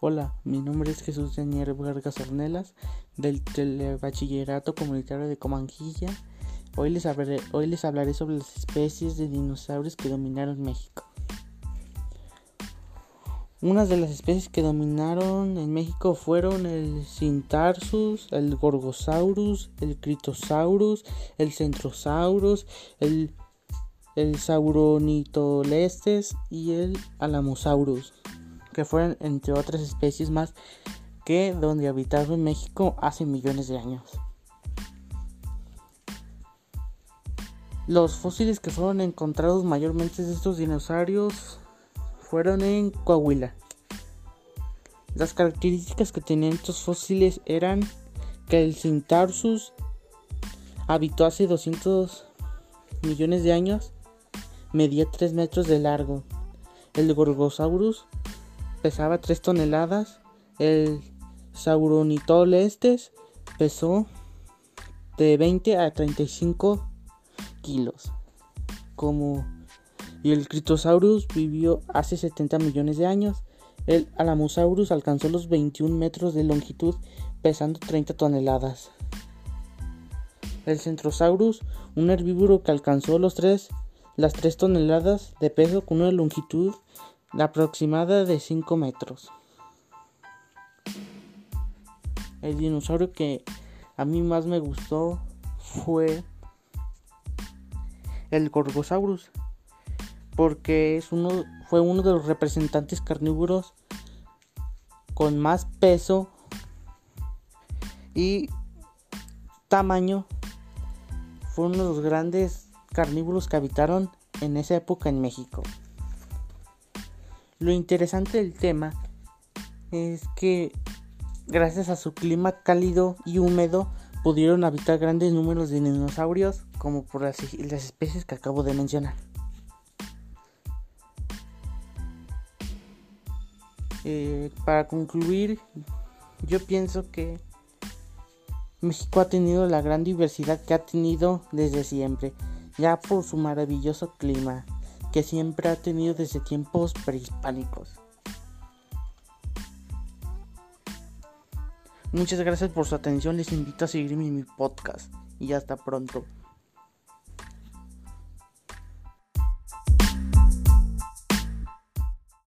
Hola, mi nombre es Jesús Daniel Vargas Ornelas del Telebachillerato Comunitario de Comanquilla. Hoy les, hablaré, hoy les hablaré sobre las especies de dinosaurios que dominaron México. Unas de las especies que dominaron en México fueron el Cintarsus, el Gorgosaurus, el Critosaurus, el Centrosaurus, el, el Sauronitolestes y el Alamosaurus que fueron entre otras especies más que donde habitaron México hace millones de años. Los fósiles que fueron encontrados mayormente de estos dinosaurios fueron en Coahuila. Las características que tenían estos fósiles eran que el Cintarsus habitó hace 200 millones de años, medía 3 metros de largo. El Gorgosaurus pesaba 3 toneladas. El Sauronitolestes pesó de 20 a 35 kilos. Como y el Critosaurus vivió hace 70 millones de años. El Alamosaurus alcanzó los 21 metros de longitud, pesando 30 toneladas. El Centrosaurus, un herbívoro que alcanzó los 3, las 3 toneladas de peso con una longitud la aproximada de 5 metros. El dinosaurio que a mí más me gustó fue el Gorgosaurus, porque es uno, fue uno de los representantes carnívoros con más peso y tamaño. Fue uno de los grandes carnívoros que habitaron en esa época en México. Lo interesante del tema es que gracias a su clima cálido y húmedo pudieron habitar grandes números de dinosaurios como por las, especies que acabo de mencionar. Eh, para concluir, yo pienso que México ha tenido la gran diversidad que ha tenido desde siempre, ya por su maravilloso clima, que siempre ha tenido desde tiempos prehispánicos. Muchas gracias por su atención, les invito a seguirme en mi podcast y hasta pronto.